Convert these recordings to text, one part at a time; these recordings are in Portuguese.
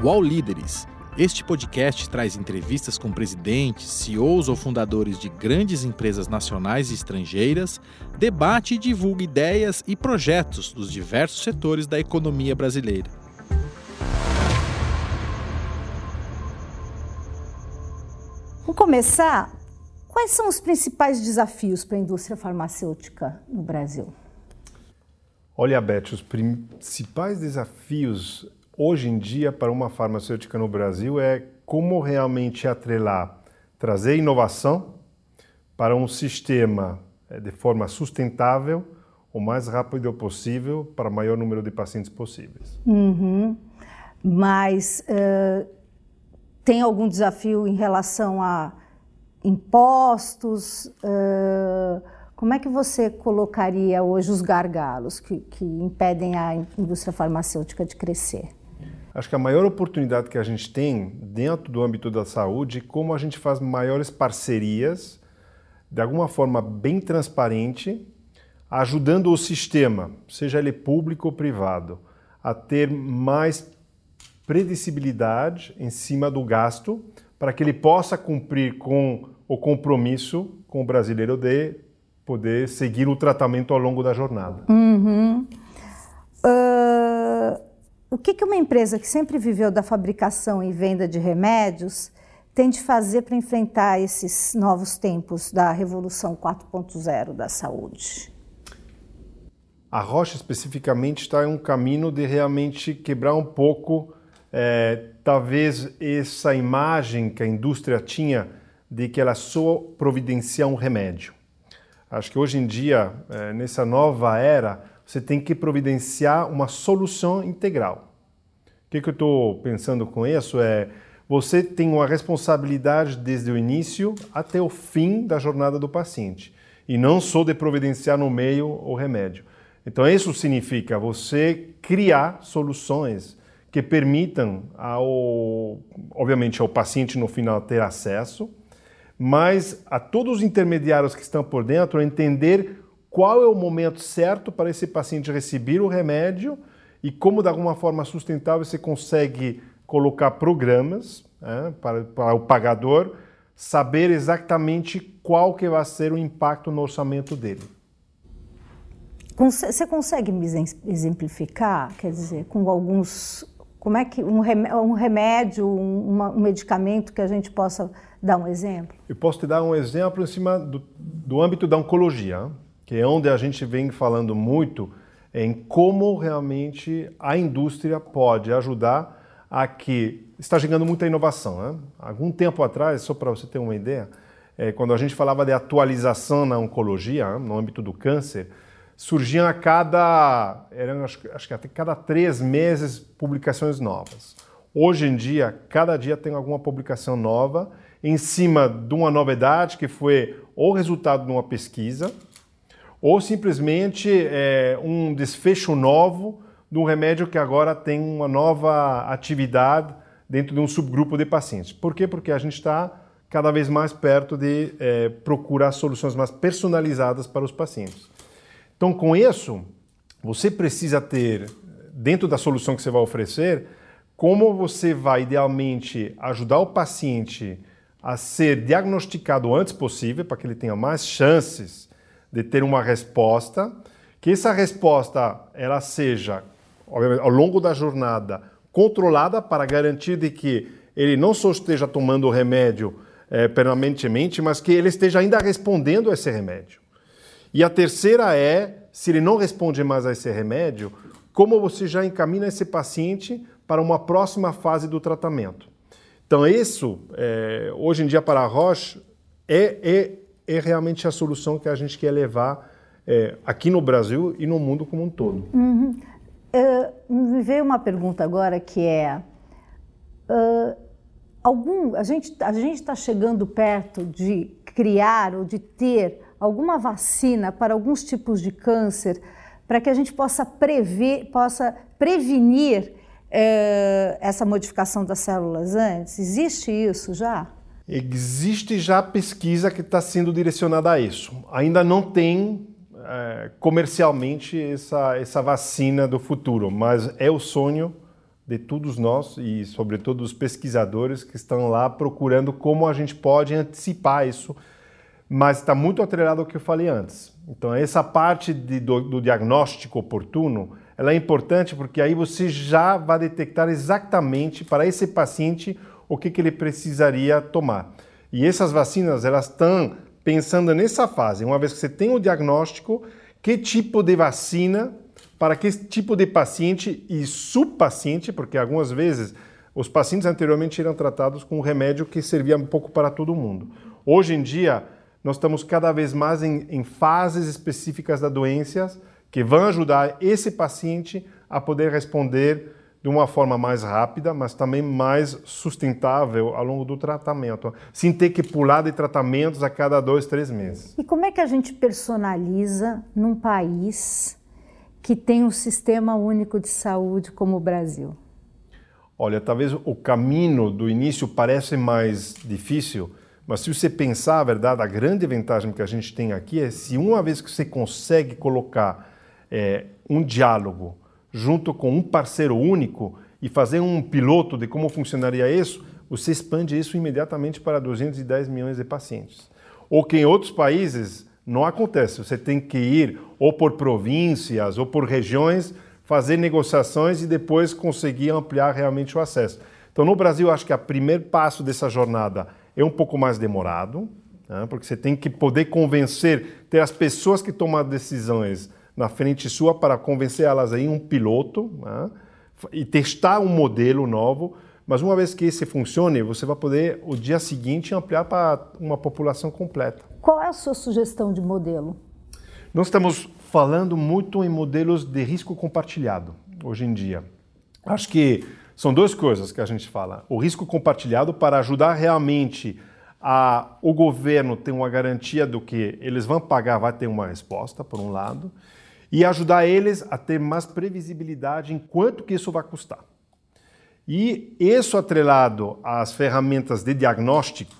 UOL Líderes. Este podcast traz entrevistas com presidentes, CEOs ou fundadores de grandes empresas nacionais e estrangeiras, debate e divulga ideias e projetos dos diversos setores da economia brasileira. Vamos começar. Quais são os principais desafios para a indústria farmacêutica no Brasil? Olha, Beth, os principais desafios hoje em dia para uma farmacêutica no Brasil é como realmente atrelar, trazer inovação para um sistema eh, de forma sustentável, o mais rápido possível, para o maior número de pacientes possíveis. Uhum. Mas uh, tem algum desafio em relação a impostos? Uh, como é que você colocaria hoje os gargalos que, que impedem a indústria farmacêutica de crescer? Acho que a maior oportunidade que a gente tem dentro do âmbito da saúde é como a gente faz maiores parcerias, de alguma forma bem transparente, ajudando o sistema, seja ele público ou privado, a ter mais predicibilidade em cima do gasto para que ele possa cumprir com o compromisso com o brasileiro de poder seguir o tratamento ao longo da jornada. Uhum. Uh, o que, uma empresa que sempre viveu da fabricação e venda de remédios tem de fazer para enfrentar esses novos tempos da revolução 4.0 da saúde? A Rocha especificamente está em um caminho de realmente quebrar um pouco, é, talvez, essa imagem que a indústria tinha de que ela só providencia um remédio. Acho que hoje em dia, é, nessa nova era, você tem que providenciar uma solução integral. O que, que eu estou pensando com isso é você tem uma responsabilidade desde o início até o fim da jornada do paciente e não só de providenciar no meio o remédio. Então isso significa você criar soluções que permitam ao, obviamente, ao paciente no final ter acesso mas a todos os intermediários que estão por dentro entender qual é o momento certo para esse paciente receber o remédio e como, de alguma forma sustentável, você consegue colocar programas né, para, para o pagador saber exatamente qual que vai ser o impacto no orçamento dele. Você consegue me exemplificar, quer dizer, com alguns, como é que um remédio, um, um medicamento que a gente possa dar um exemplo? Eu posso te dar um exemplo em cima do, do âmbito da oncologia, que é onde a gente vem falando muito em como realmente a indústria pode ajudar a que está chegando muita inovação. Né? Algum tempo atrás, só para você ter uma ideia, é, quando a gente falava de atualização na oncologia, no âmbito do câncer, surgiam a cada, eram, acho, acho que a cada três meses publicações novas. Hoje em dia, cada dia tem alguma publicação nova em cima de uma novidade que foi ou resultado de uma pesquisa, ou simplesmente é, um desfecho novo de um remédio que agora tem uma nova atividade dentro de um subgrupo de pacientes. Por quê? Porque a gente está cada vez mais perto de é, procurar soluções mais personalizadas para os pacientes. Então, com isso, você precisa ter, dentro da solução que você vai oferecer, como você vai idealmente ajudar o paciente a ser diagnosticado o antes possível, para que ele tenha mais chances de ter uma resposta, que essa resposta ela seja, ao longo da jornada, controlada para garantir de que ele não só esteja tomando o remédio é, permanentemente, mas que ele esteja ainda respondendo a esse remédio. E a terceira é, se ele não responde mais a esse remédio, como você já encaminha esse paciente para uma próxima fase do tratamento. Então, isso, é, hoje em dia, para a Roche, é, é, é, realmente a solução que a gente quer levar é, aqui no Brasil e no mundo como um todo. Uhum. Uh, me veio uma pergunta agora que é: uh, algum, a gente a está chegando perto de criar ou de ter alguma vacina para alguns tipos de câncer para que a gente possa prever, possa prevenir é, essa modificação das células antes? Existe isso já? Existe já pesquisa que está sendo direcionada a isso. Ainda não tem é, comercialmente essa, essa vacina do futuro, mas é o sonho de todos nós e, sobretudo, dos pesquisadores que estão lá procurando como a gente pode antecipar isso, mas está muito atrelado ao que eu falei antes. Então, essa parte de, do, do diagnóstico oportuno ela é importante porque aí você já vai detectar exatamente para esse paciente o que, que ele precisaria tomar. E essas vacinas, elas estão pensando nessa fase. Uma vez que você tem o diagnóstico, que tipo de vacina para que tipo de paciente e subpaciente, porque algumas vezes os pacientes anteriormente eram tratados com um remédio que servia um pouco para todo mundo. Hoje em dia, nós estamos cada vez mais em, em fases específicas da doença que vão ajudar esse paciente a poder responder de uma forma mais rápida, mas também mais sustentável ao longo do tratamento, sem ter que pular de tratamentos a cada dois, três meses. E como é que a gente personaliza num país que tem um sistema único de saúde como o Brasil? Olha, talvez o caminho do início parece mais difícil, mas se você pensar a verdade, a grande vantagem que a gente tem aqui é se uma vez que você consegue colocar é, um diálogo junto com um parceiro único e fazer um piloto de como funcionaria isso, você expande isso imediatamente para 210 milhões de pacientes. Ou que em outros países não acontece. Você tem que ir ou por províncias ou por regiões, fazer negociações e depois conseguir ampliar realmente o acesso. Então, no Brasil, acho que o primeiro passo dessa jornada é um pouco mais demorado, né? porque você tem que poder convencer, ter as pessoas que tomam decisões na frente sua para convencer elas aí um piloto né? e testar um modelo novo. Mas uma vez que esse funcione, você vai poder, o dia seguinte, ampliar para uma população completa. Qual é a sua sugestão de modelo? Nós estamos falando muito em modelos de risco compartilhado hoje em dia. Acho que são duas coisas que a gente fala. O risco compartilhado para ajudar realmente a, o governo ter uma garantia do que eles vão pagar, vai ter uma resposta, por um lado, e ajudar eles a ter mais previsibilidade em quanto que isso vai custar. E isso atrelado às ferramentas de diagnóstico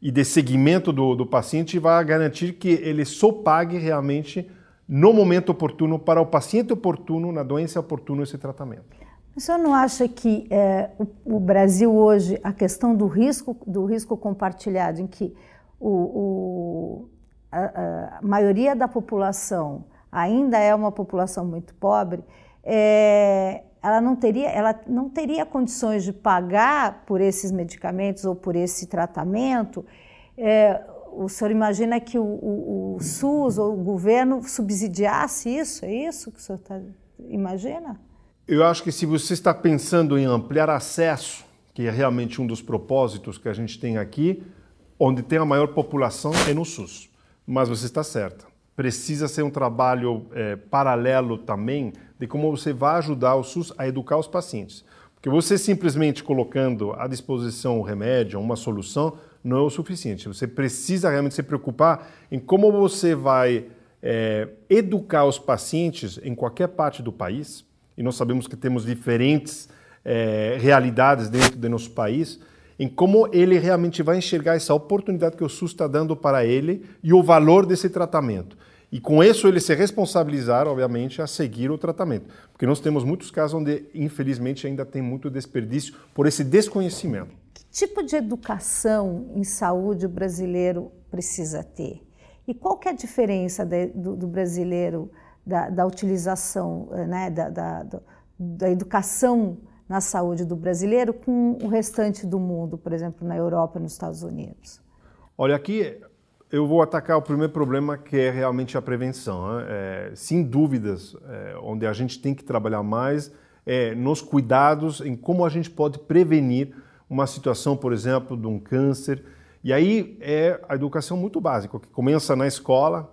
e de seguimento do, do paciente vai garantir que ele só pague realmente no momento oportuno para o paciente oportuno, na doença oportuna, esse tratamento. O senhor não acha que é, o, o, Brasil hoje, a questão do risco, do risco compartilhado, em que o, o a, a maioria da população ainda é uma população muito pobre, é, ela não teria, ela não teria condições de pagar por esses medicamentos ou por esse tratamento. É, o senhor imagina que o, o, o, SUS ou o governo subsidiasse isso? É isso que o senhor tá, imagina? Eu acho que se você está pensando em ampliar acesso, que é realmente um dos propósitos que a gente tem aqui, onde tem a maior população é no SUS. Mas você está certa precisa ser um trabalho é, paralelo também de como você vai ajudar o SUS a educar os pacientes. Porque você simplesmente colocando à disposição o remédio, uma solução, não é o suficiente. Você precisa realmente se preocupar em como você vai é, educar os pacientes em qualquer parte do país. E nós sabemos que temos diferentes é, realidades dentro do nosso país em como ele realmente vai enxergar essa oportunidade que o SUS está dando para ele e o valor desse tratamento. E com isso ele se responsabilizar, obviamente, a seguir o tratamento. Porque nós temos muitos casos onde, infelizmente, ainda tem muito desperdício por esse desconhecimento. Que tipo de educação em saúde o brasileiro precisa ter? E qual é a diferença de, do, do, brasileiro da, da utilização, eh, né, da, da, da educação na saúde do brasileiro com o restante do mundo, por exemplo, na Europa e nos Estados Unidos? Olha, aqui eu vou atacar o primeiro problema, que é realmente a prevenção. Né? É, sem dúvidas, é, onde a gente tem que trabalhar mais é nos cuidados em como a gente pode prevenir uma situação, por exemplo, de um câncer. E aí é a educação muito básica, que começa na escola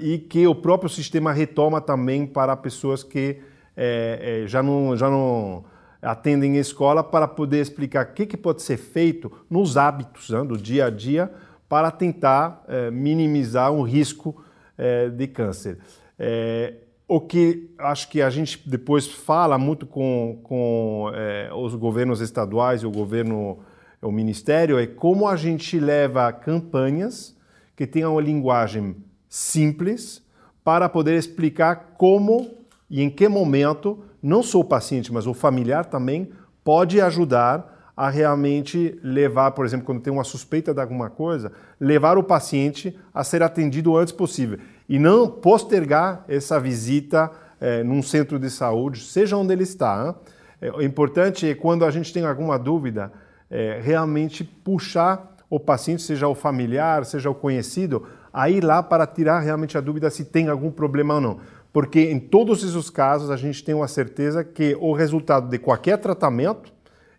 e que o próprio sistema retoma também para pessoas que é, é, já, não, já não atendem a escola para poder explicar o que, que pode ser feito nos hábitos né? do dia a dia para tentar é, minimizar o risco é, de câncer. É, o que acho que a gente depois fala muito com, com os governos estaduais e o governo, o ministério, é como a gente leva campanhas que tenham uma linguagem simples para poder explicar como e em que momento não só o paciente, mas o familiar também pode ajudar a realmente levar, por exemplo, quando tem uma suspeita de alguma coisa, levar o paciente a ser atendido o antes possível e não postergar essa visita é, num centro de saúde, seja onde ele está. É, o importante é quando a gente tem alguma dúvida, é, realmente puxar o paciente, seja o familiar, seja o conhecido, a ir lá para tirar realmente a dúvida se tem algum problema ou não. Porque em todos esses casos a gente tem uma certeza que o resultado de qualquer tratamento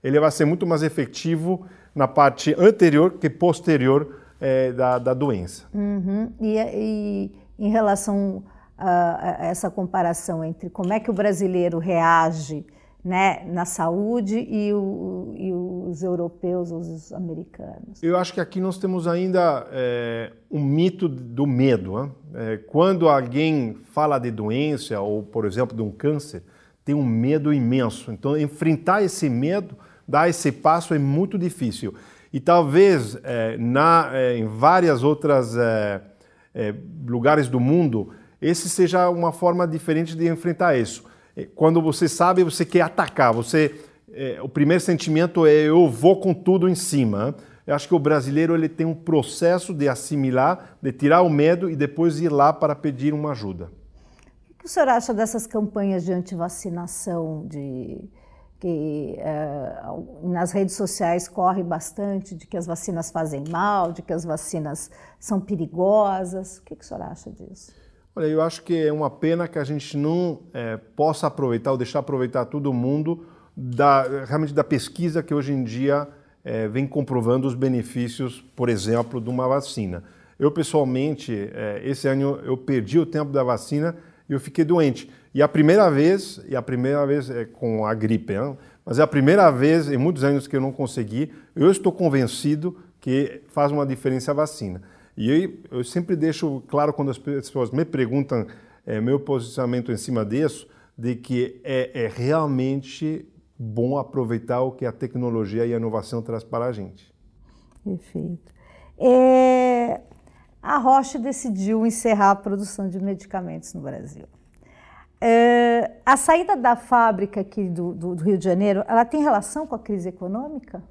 ele vai ser muito mais efetivo na parte anterior que posterior é, da, da, doença. Uhum. E, e, em relação a, a essa comparação entre como é que o brasileiro reage né, na saúde e, o, e, os europeus, os americanos? Eu acho que aqui nós temos ainda é, um mito do medo. Né? É, quando alguém fala de doença ou, por exemplo, de um câncer, tem um medo imenso. Então, enfrentar esse medo, dar esse passo é muito difícil. E talvez é, na, é, em várias outras é, é, lugares do mundo, esse seja uma forma diferente de enfrentar isso é, quando você sabe, você quer atacar, você é, o primeiro sentimento é eu vou com tudo em cima. Eu acho que o brasileiro ele tem um processo de assimilar, de tirar o medo e depois ir lá para pedir uma ajuda. O que o senhor acha dessas campanhas de antivacinação, de que é, nas redes sociais corre bastante de que as vacinas fazem mal, de que as vacinas são perigosas? O que, que o senhor acha disso? Olha, eu acho que é uma pena que a gente não é, possa aproveitar ou deixar aproveitar todo mundo da, realmente da pesquisa que hoje em dia é, vem comprovando os benefícios, por exemplo, de uma vacina. Eu, pessoalmente, é, esse ano eu perdi o tempo da vacina e eu fiquei doente. E a primeira vez, e a primeira vez é com a gripe, hein? mas é a primeira vez em muitos anos que eu não consegui, eu estou convencido que faz uma diferença a vacina. E eu, eu sempre deixo claro quando as pessoas me perguntam é, meu posicionamento em cima disso, de que é, é, realmente bom aproveitar o que a tecnologia e a inovação traz para a gente. Perfeito. É, a Roche decidiu encerrar a produção de medicamentos no Brasil. É, a saída da fábrica aqui do, do, do, Rio de Janeiro, ela tem relação com a crise econômica?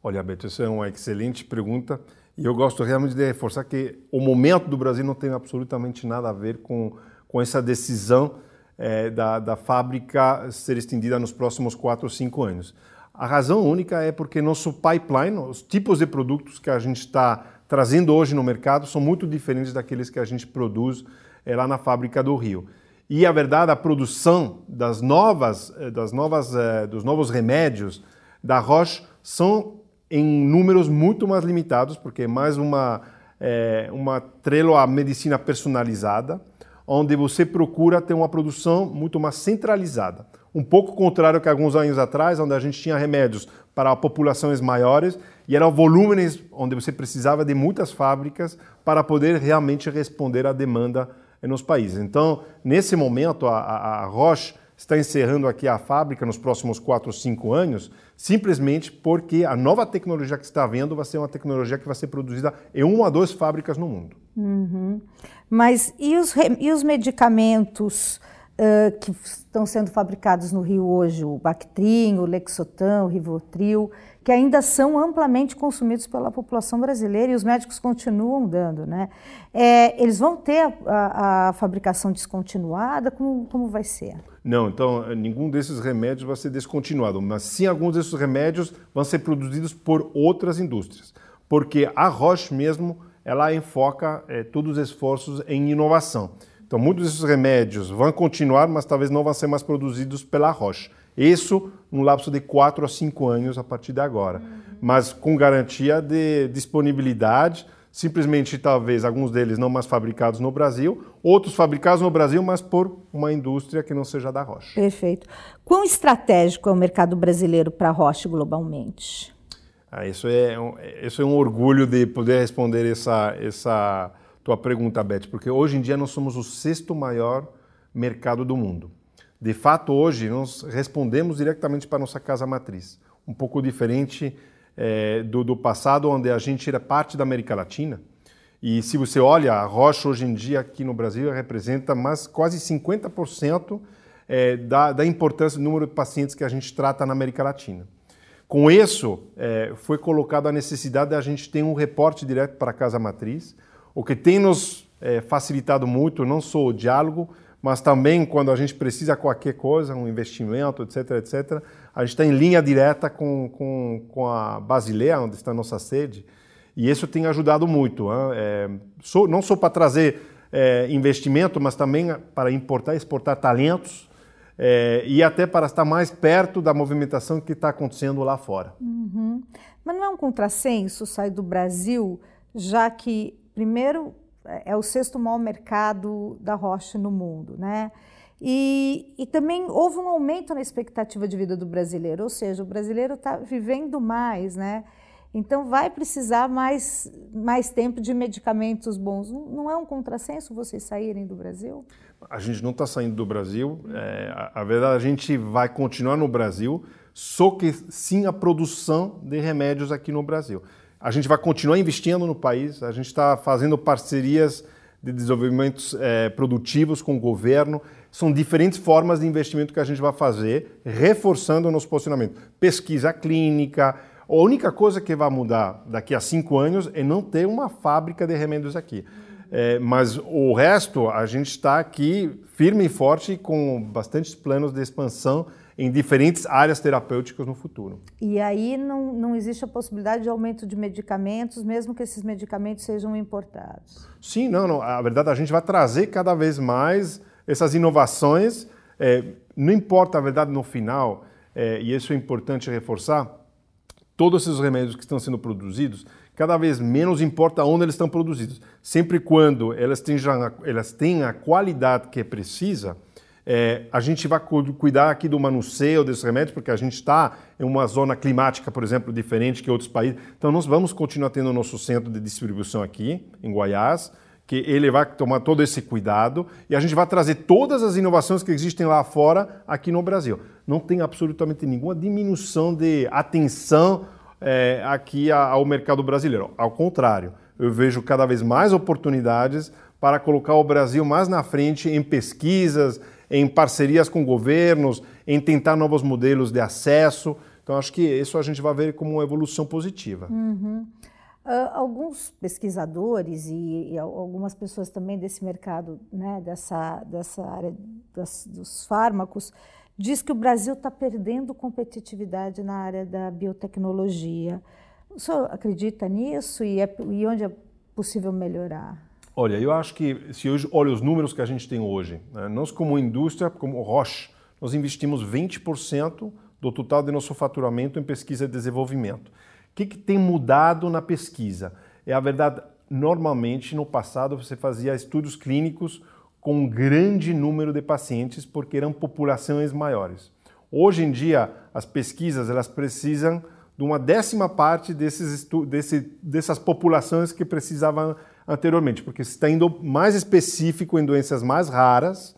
Olha, Beto, essa é uma excelente pergunta. E eu gosto realmente de reforçar que o momento do Brasil não tem absolutamente nada a ver com, com essa decisão é, da, da fábrica ser estendida nos próximos quatro ou cinco anos. A razão única é porque nosso pipeline, os tipos de produtos que a gente está trazendo hoje no mercado são muito diferentes daqueles que a gente produz é, lá na fábrica do Rio. E a verdade, a produção das novas, eh, das novas, é, dos novos remédios da Roche são em números muito mais limitados, porque é mais uma, é, uma trelo à medicina personalizada, onde você procura ter uma produção muito mais centralizada. Um pouco contrário que alguns anos atrás, onde a gente tinha remédios para populações maiores e eram volumes onde você precisava de muitas fábricas para poder realmente responder à demanda nos países. Então, nesse momento, a, a Roche está encerrando aqui a fábrica nos próximos 4 ou 5 anos, simplesmente porque a nova tecnologia que está vendo vai ser uma tecnologia que vai ser produzida em uma ou duas fábricas no mundo. Uhum. Mas e os, e os medicamentos uh, que estão sendo fabricados no Rio hoje, o Bactrim, o Lexotan, o Rivotril, que ainda são amplamente consumidos pela população brasileira e os médicos continuam dando, né? É, eles vão ter a, a, a, fabricação descontinuada? Como, como vai ser? Não, então nenhum desses remédios vai ser descontinuado, mas sim alguns desses remédios vão ser produzidos por outras indústrias, porque a Roche mesmo ela enfoca é, todos os esforços em inovação. Então muitos desses remédios vão continuar, mas talvez não vão ser mais produzidos pela Roche. Isso num lapso de 4 a 5 anos a partir de agora. Uhum. Mas com garantia de disponibilidade, simplesmente talvez alguns deles não mais fabricados no Brasil, outros fabricados no Brasil, mas por uma indústria que não seja da Roche. Perfeito. Quão estratégico é o mercado brasileiro para a Roche globalmente? Ah, isso, é um, isso é um orgulho de poder responder essa, essa tua pergunta, Beth, porque hoje em dia nós somos o sexto maior mercado do mundo. De fato, hoje nós respondemos diretamente para nossa casa matriz, um pouco diferente é, do, do, passado, onde a gente era parte da América Latina. E se você olha, a Rocha hoje em dia aqui no Brasil representa mais quase 50% é, da, da, importância do número de pacientes que a gente trata na América Latina. Com isso, é, foi colocada a necessidade de a gente ter um reporte direto para a casa matriz, o que tem nos é, facilitado muito, não só o diálogo, mas também quando a gente precisa qualquer coisa, um investimento, etc, etc, a gente está em linha direta com, com, com a Basileia, onde está a nossa sede, e isso tem ajudado muito, é, não só para trazer é, investimento, mas também para importar e exportar talentos é, e até para estar mais perto da movimentação que está acontecendo lá fora. Uhum. Mas não é um contrassenso sair do Brasil, já que, primeiro, é o sexto maior mercado da rocha no mundo, né? E, e, também houve um aumento na expectativa de vida do brasileiro, ou seja, o brasileiro está vivendo mais, né? Então vai precisar mais, mais tempo de medicamentos bons. Não é um contrassenso vocês saírem do Brasil? A gente não está saindo do Brasil. É, a, a, verdade, a gente vai continuar no Brasil, só que sim a produção de remédios aqui no Brasil. A gente vai continuar investindo no país, a gente está fazendo parcerias de desenvolvimentos é, produtivos com o governo. São diferentes formas de investimento que a gente vai fazer, reforçando o nosso posicionamento. Pesquisa clínica. A única coisa que vai mudar daqui a cinco anos é não ter uma fábrica de remédios aqui. É, mas o resto, a gente está aqui firme e forte com bastantes planos de expansão em diferentes áreas terapêuticas no futuro. E aí não, não existe a possibilidade de aumento de medicamentos, mesmo que esses medicamentos sejam importados? Sim, não, não. A verdade, a gente vai trazer cada vez mais essas inovações. É, não importa, a verdade, no final, é, e isso é importante reforçar, todos esses remédios que estão sendo produzidos, cada vez menos importa onde eles estão produzidos. Sempre quando elas tenham, elas têm a qualidade que precisa, é, a gente vai cuidar aqui do manuseio desses remédios, porque a gente está em uma zona climática, por exemplo, diferente que outros países. Então, nós vamos continuar tendo o nosso centro de distribuição aqui, em Goiás, que ele vai tomar todo esse cuidado e a gente vai trazer todas as inovações que existem lá fora aqui no Brasil. Não tem absolutamente nenhuma diminuição de atenção é, aqui ao mercado brasileiro. Ao contrário, eu vejo cada vez mais oportunidades para colocar o Brasil mais na frente em pesquisas, em parcerias com governos, em tentar novos modelos de acesso. Então, acho que isso a gente vai ver como uma evolução positiva. Uhum. Uh, alguns pesquisadores e, e, algumas pessoas também desse mercado, né, dessa, dessa área das, dos fármacos, diz que o Brasil está perdendo competitividade na área da biotecnologia. O senhor acredita nisso e, é, e onde é possível melhorar? Olha, eu acho que se hoje olha os números que a gente tem hoje, né, nós como indústria, como Roche, nós investimos 20% do total de nosso faturamento em pesquisa e desenvolvimento. O que, que tem mudado na pesquisa? É a verdade, normalmente no passado você fazia estudos clínicos com um grande número de pacientes porque eram populações maiores. Hoje em dia, as pesquisas elas precisam de uma décima parte desses desse, dessas populações que precisavam anteriormente, porque está indo mais específico em doenças mais raras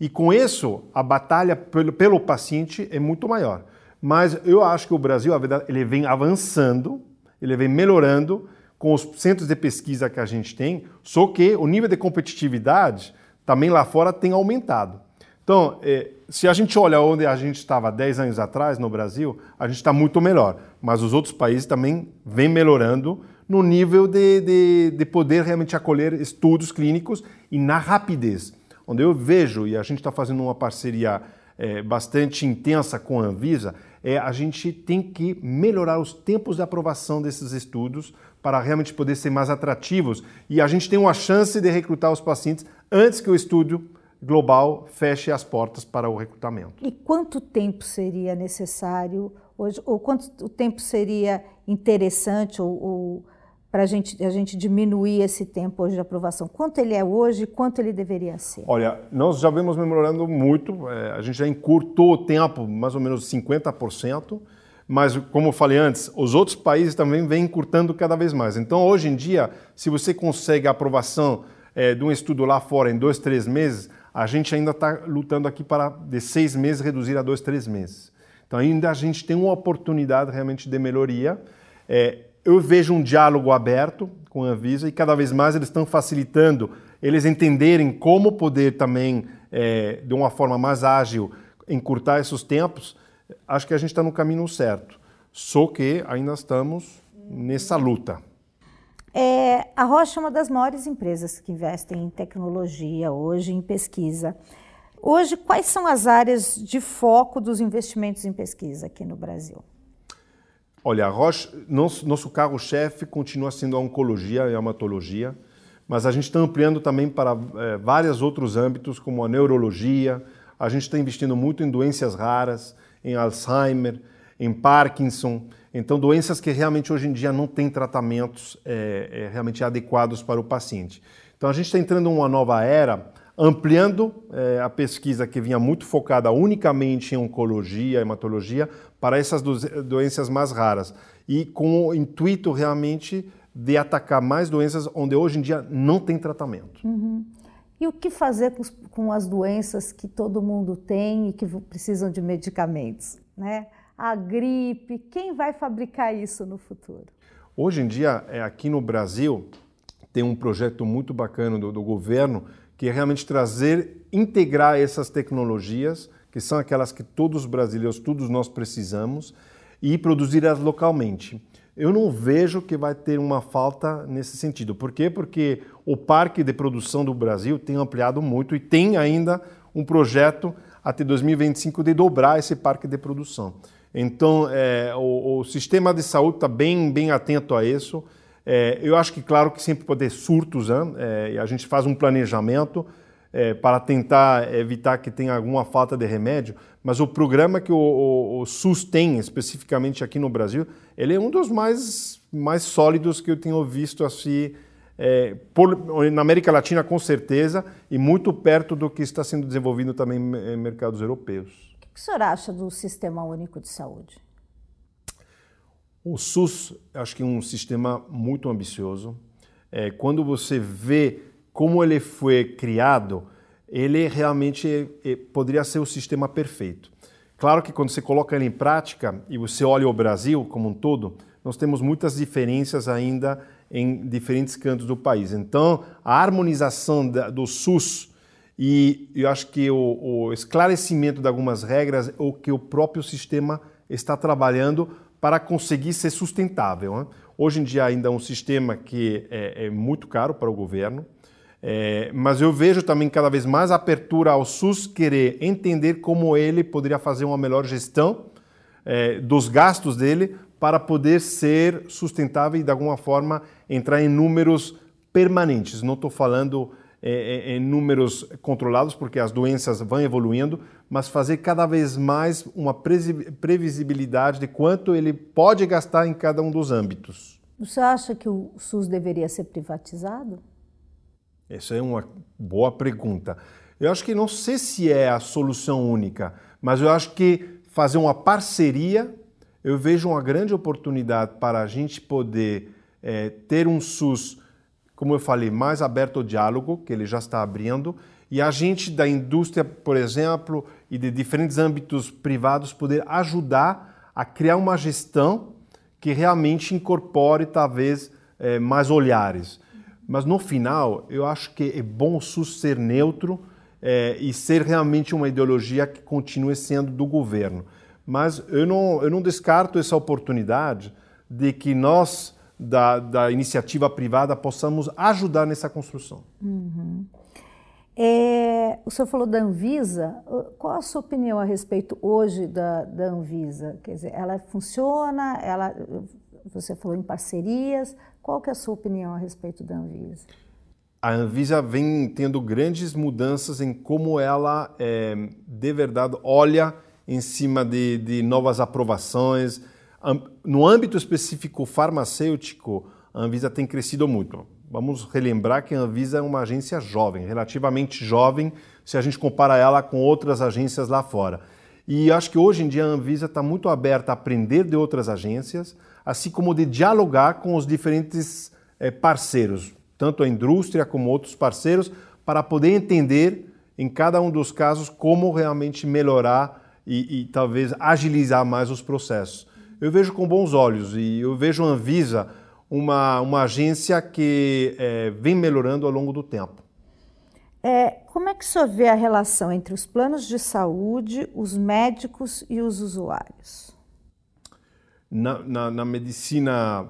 e com isso a batalha pelo, pelo paciente é muito maior. Mas eu acho que o Brasil, a verdade, ele vem avançando, ele vem melhorando com os centros de pesquisa que a gente tem, só que o nível de competitividade também lá fora tem aumentado. Então, eh, se a gente olha onde a gente estava 10 anos atrás no Brasil, a gente está muito melhor. Mas os outros países também vêm melhorando no nível de, de, de poder realmente acolher estudos clínicos e na rapidez. Onde eu vejo, e a gente está fazendo uma parceria é, bastante intensa com a Anvisa, é a gente tem que melhorar os tempos de aprovação desses estudos para realmente poder ser mais atrativos. E a gente tem uma chance de recrutar os pacientes antes que o estudo global feche as portas para o recrutamento. E quanto tempo seria necessário hoje, ou quanto tempo seria interessante ou, ou para gente, a gente diminuir esse tempo hoje de aprovação? Quanto ele é hoje quanto ele deveria ser? Olha, nós já vemos melhorando muito, é, a gente já encurtou o tempo mais ou menos 50%, mas como eu falei antes, os outros países também vêm encurtando cada vez mais. Então, hoje em dia, se você consegue a aprovação é, de um estudo lá fora em dois, três meses, a gente ainda está lutando aqui para de seis meses reduzir a dois, três meses. Então, ainda a gente tem uma oportunidade realmente de melhoria. É, eu vejo um diálogo aberto com a Anvisa e cada vez mais eles estão facilitando eles entenderem como poder também é, de uma forma mais ágil, encurtar esses tempos, acho que a gente está no caminho certo. Só que ainda estamos nessa luta. É, a Rocha é uma das maiores empresas que investem em tecnologia hoje, em pesquisa. Hoje, quais são as áreas de foco dos investimentos em pesquisa aqui no Brasil? Olha, Roche, nosso, nosso carro-chefe continua sendo a oncologia e a hematologia, mas a gente está ampliando também para é, vários outros âmbitos, como a neurologia, a gente está investindo muito em doenças raras, em Alzheimer, em Parkinson, então doenças que realmente hoje em dia não têm tratamentos é, é, realmente adequados para o paciente. Então a gente está entrando em uma nova era, ampliando é, a pesquisa que vinha muito focada unicamente em oncologia, hematologia, para essas do doenças mais raras e com o intuito realmente de atacar mais doenças onde hoje em dia não tem tratamento. Uhum. E o que fazer com, com, as doenças que todo mundo tem e que precisam de medicamentos? Né? A gripe, quem vai fabricar isso no futuro? Hoje em dia, é, aqui no Brasil, tem um projeto muito bacana do, do governo que é realmente trazer, integrar essas tecnologias, que são aquelas que todos os brasileiros, todos nós precisamos, e produzi-las localmente. Eu não vejo que vai ter uma falta nesse sentido. Por quê? Porque o parque de produção do Brasil tem ampliado muito e tem ainda um projeto até 2025 de dobrar esse parque de produção. Então, é, o, o, sistema de saúde está bem, bem atento a isso. É, eu acho que, claro, que sempre pode ter surtos, né? é, a gente faz um planejamento é, para tentar evitar que tenha alguma falta de remédio, mas o programa que o, o, o, SUS tem, especificamente aqui no Brasil, ele é um dos mais, mais sólidos que eu tenho visto assim, é, por, na América Latina, com certeza, e muito perto do que está sendo desenvolvido também em mercados europeus. O que o senhor acha do Sistema Único de Saúde? O SUS, acho que é um sistema muito ambicioso. É, quando você vê como ele foi criado, ele realmente é, é, poderia ser o sistema perfeito. Claro que quando você coloca ele em prática e você olha o Brasil como um todo, nós temos muitas diferenças ainda em diferentes cantos do país. Então, a harmonização da, do SUS e eu acho que o, o esclarecimento de algumas regras é o que o próprio sistema está trabalhando para conseguir ser sustentável. Né? Hoje em dia ainda é um sistema que é, é muito caro para o governo, é, mas eu vejo também cada vez mais abertura ao SUS querer entender como ele poderia fazer uma melhor gestão é, dos gastos dele para poder ser sustentável e de alguma forma entrar em números permanentes. Não estou falando é, é, em números controlados, porque as doenças vão evoluindo, mas fazer cada vez mais uma previsibilidade de quanto ele pode gastar em cada um dos âmbitos. Você acha que o SUS deveria ser privatizado? Essa é uma boa pergunta. Eu acho que não sei se é a solução única, mas eu acho que fazer uma parceria, eu vejo uma grande oportunidade para a gente poder é, ter um SUS, como eu falei, mais aberto ao diálogo, que ele já está abrindo, e a gente da indústria, por exemplo, e de diferentes âmbitos privados poder ajudar a criar uma gestão que realmente incorpore talvez é, mais olhares. Mas no final, eu acho que é bom o SUS ser neutro é, e ser realmente uma ideologia que continue sendo do governo. Mas eu não, eu não descarto essa oportunidade de que nós, da, da iniciativa privada, possamos ajudar nessa construção. Uhum. É, o senhor falou da Anvisa. Qual a sua opinião a respeito hoje da, da Anvisa? Quer dizer, ela funciona? Ela, você falou em parcerias. Qual que é a sua opinião a respeito da Anvisa? A Anvisa vem tendo grandes mudanças em como ela, é, de verdade, olha em cima de, de novas aprovações. No âmbito específico farmacêutico, a Anvisa tem crescido muito Vamos relembrar que a Anvisa é uma agência jovem, relativamente jovem, se a gente compara ela com outras agências lá fora. E acho que hoje em dia a Anvisa está muito aberta a aprender de outras agências, assim como de dialogar com os diferentes é, parceiros, tanto a indústria como outros parceiros, para poder entender em cada um dos casos como realmente melhorar e, e talvez agilizar mais os processos. Eu vejo com bons olhos e eu vejo a Anvisa uma, uma agência que é, vem melhorando ao longo do tempo. É, como é que o senhor vê a relação entre os planos de saúde, os médicos e os usuários? Na, na, na medicina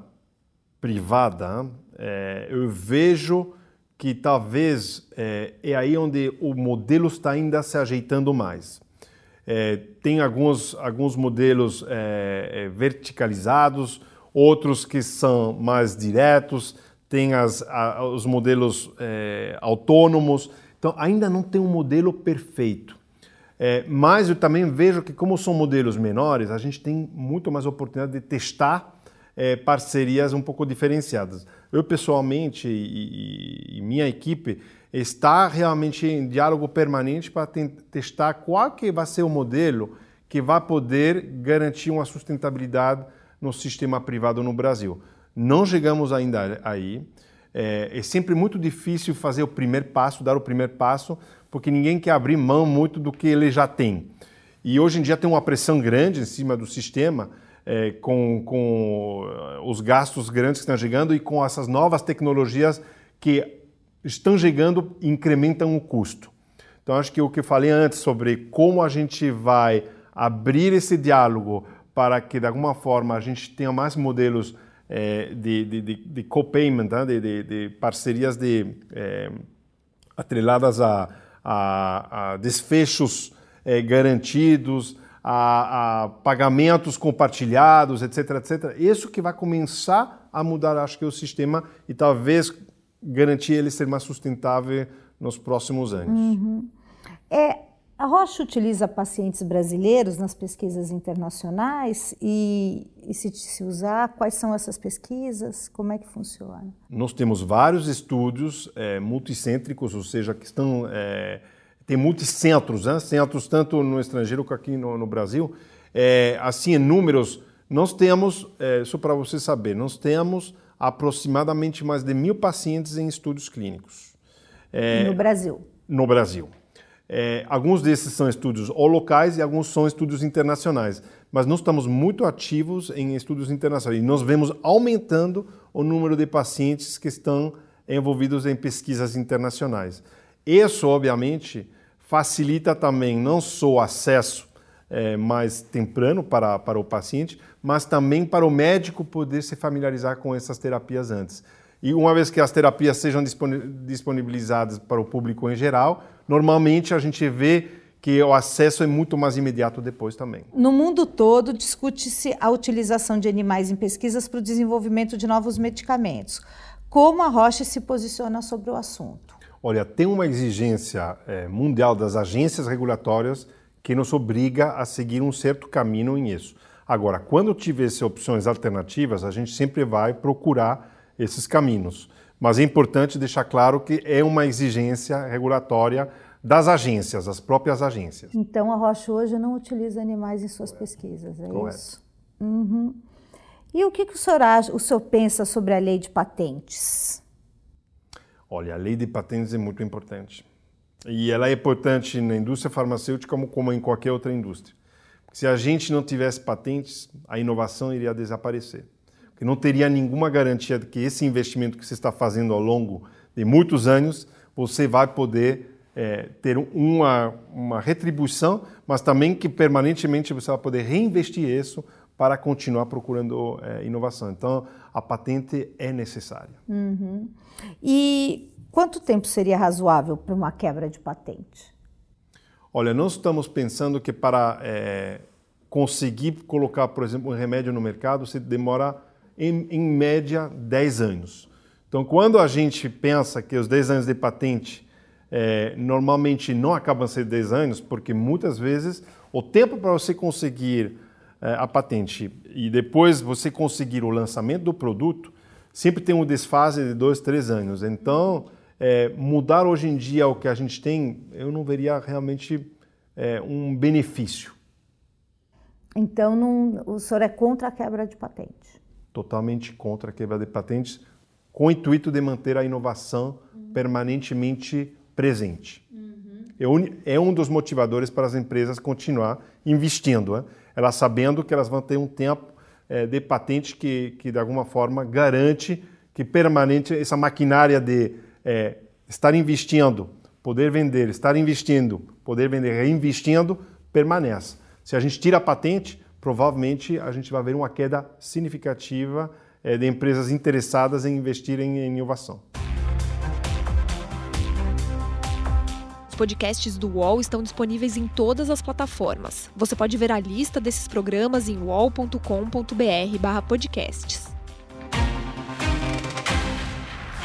privada, é, eu vejo que talvez é, é, aí onde o modelo está ainda se ajeitando mais. É, tem alguns, alguns modelos é, é, verticalizados, outros que são mais diretos, tem as, a, os modelos é, autônomos. Então, ainda não tem um modelo perfeito. É, mas eu também vejo que, como são modelos menores, a gente tem muito mais oportunidade de testar é, parcerias um pouco diferenciadas. Eu, pessoalmente, e, e, e, minha equipe, está realmente em diálogo permanente para testar qual que vai ser o modelo que vai poder garantir uma sustentabilidade no sistema privado no Brasil. Não chegamos ainda aí. É, é, sempre muito difícil fazer o primeiro passo, dar o primeiro passo, porque ninguém quer abrir mão muito do que ele já tem. E hoje em dia tem uma pressão grande em cima do sistema, é, com, com os gastos grandes que estão chegando e com essas novas tecnologias que estão chegando incrementam o custo. Então, acho que o que falei antes sobre como a gente vai abrir esse diálogo para que, de alguma forma, a gente tenha mais modelos é, de, de, de, de co-payment, né? de, de, parcerias de, é, atreladas a, a, a desfechos é, garantidos, a, a, pagamentos compartilhados, etc, etc. Isso que vai começar a mudar, acho que, o sistema e talvez garantir ele ser mais sustentável nos próximos anos. Uhum. É, a Rocha utiliza pacientes brasileiros nas pesquisas internacionais e, e se, se, usar, quais são essas pesquisas? Como é que funciona? Nós temos vários estudos é, multicêntricos, ou seja, que estão é, tem multicentros, né? centros tanto no estrangeiro como aqui no, no Brasil. É, assim, em números, nós temos, é, só para você saber, nós temos aproximadamente mais de mil pacientes em estudos clínicos. É, no Brasil? No Brasil. É, alguns desses são estudos ou locais e alguns são estudos internacionais. Mas nós estamos muito ativos em estudos internacionais e nós vemos aumentando o número de pacientes que estão envolvidos em pesquisas internacionais. Isso, obviamente, facilita também não só o acesso é, mais temprano para, para o paciente, mas também para o médico poder se familiarizar com essas terapias antes. E uma vez que as terapias sejam disponibilizadas para o público em geral, normalmente a gente vê que o acesso é muito mais imediato depois também. No mundo todo, discute-se a utilização de animais em pesquisas para o desenvolvimento de novos medicamentos. Como a Roche se posiciona sobre o assunto? Olha, tem uma exigência é, mundial das agências regulatórias que nos obriga a seguir um certo caminho em isso. Agora, quando tiver opções alternativas, a gente sempre vai procurar esses caminhos. Mas é importante deixar claro que é uma exigência regulatória das agências, das próprias agências. Então a Roche hoje não utiliza animais em suas pesquisas, é Correto. isso? Uhum. E o que, que o, senhor acha, o senhor pensa sobre a lei de patentes? Olha, a lei de patentes é muito importante. E ela é importante na indústria farmacêutica como, como em qualquer outra indústria. Porque se a gente não tivesse patentes, a inovação iria desaparecer que não teria nenhuma garantia de que esse investimento que você está fazendo ao longo de muitos anos, você vai poder é, ter uma, uma retribuição, mas também que permanentemente você vai poder reinvestir isso para continuar procurando é, inovação. Então, a patente é necessária. Uhum. E quanto tempo seria razoável para uma quebra de patente? Olha, nós estamos pensando que para é, conseguir colocar, por exemplo, um remédio no mercado, você demora em, em média 10 anos. Então, quando a gente pensa que os 10 anos de patente é, normalmente não acabam sendo 10 anos, porque muitas vezes o tempo para você conseguir é, a patente e depois você conseguir o lançamento do produto sempre tem um desfase de 2, 3 anos. Então, é, mudar hoje em dia o que a gente tem, eu não veria realmente é, um benefício. Então, não, o senhor é contra a quebra de patente? totalmente contra a quebra de patentes, com o intuito de manter a inovação uhum. permanentemente presente. Uhum. É, é, um dos motivadores para as empresas continuar investindo, né? elas sabendo que elas vão ter um tempo é, de patente que, que, de alguma forma, garante que permanente essa maquinária de é, estar investindo poder vender, estar investindo, poder vender reinvestindo, permanece. Se a gente tira a patente, provavelmente a gente vai ver uma queda significativa é, de empresas interessadas em investirem em inovação. Os podcasts do UOL estão disponíveis em todas as plataformas. Você pode ver a lista desses programas em uol.com.br/podcasts.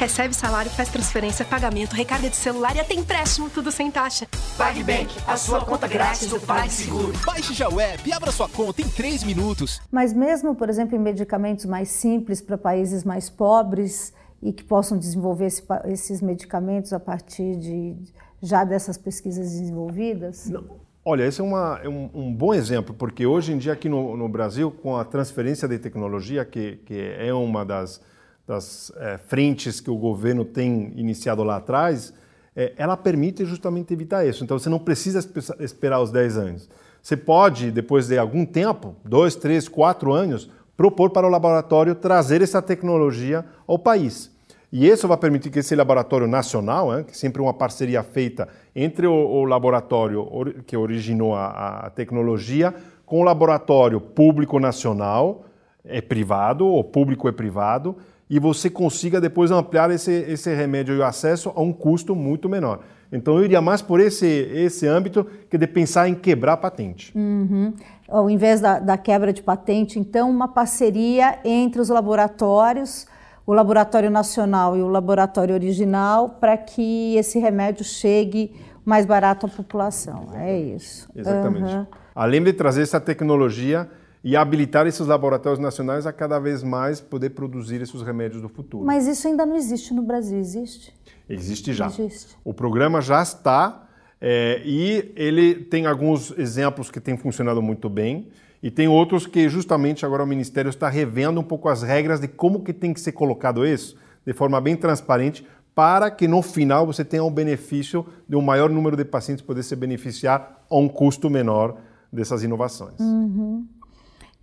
Recebe salário, faz transferência, pagamento, recarga de celular e até empréstimo, tudo sem taxa. PagBank, a sua conta grátis do PagSeguro. Baixe já o app e abra sua conta em 3 minutos. Mas mesmo, por exemplo, em medicamentos mais simples para países mais pobres e que possam desenvolver esse, esses medicamentos a partir de já dessas pesquisas desenvolvidas? Não. Olha, esse é, uma, é um, um, bom exemplo, porque hoje em dia aqui no, no Brasil, com a transferência de tecnologia, que, que é uma das das é, frentes que o governo tem iniciado lá atrás, é, ela permite justamente evitar isso. Então você não precisa esperar os 10 anos. Você pode, depois de algum tempo, dois, três, quatro anos, propor para o laboratório trazer essa tecnologia ao país. E isso vai permitir que esse laboratório nacional, né, que sempre uma parceria feita entre o, o laboratório que originou a, a, tecnologia com o laboratório público nacional, é privado, ou público é privado, e você consiga depois ampliar esse, esse remédio e o acesso a um custo muito menor. Então eu iria mais por esse, esse âmbito que de pensar em quebrar a patente. Uhum. Ao invés da, da quebra de patente, então, uma parceria entre os laboratórios, o laboratório nacional e o laboratório original, para que esse remédio chegue mais barato à população. É Exatamente. É isso. Exatamente. Uhum. Além de trazer essa tecnologia e habilitar esses laboratórios nacionais a cada vez mais poder produzir esses remédios do futuro. Mas isso ainda não existe no Brasil, existe? Existe já. Existe. O programa já está é, e ele tem alguns exemplos que têm funcionado muito bem e tem outros que justamente agora o Ministério está revendo um pouco as regras de como que tem que ser colocado isso de forma bem transparente para que no final você tenha o benefício de um maior número de pacientes poder se beneficiar a um custo menor dessas inovações. Uhum.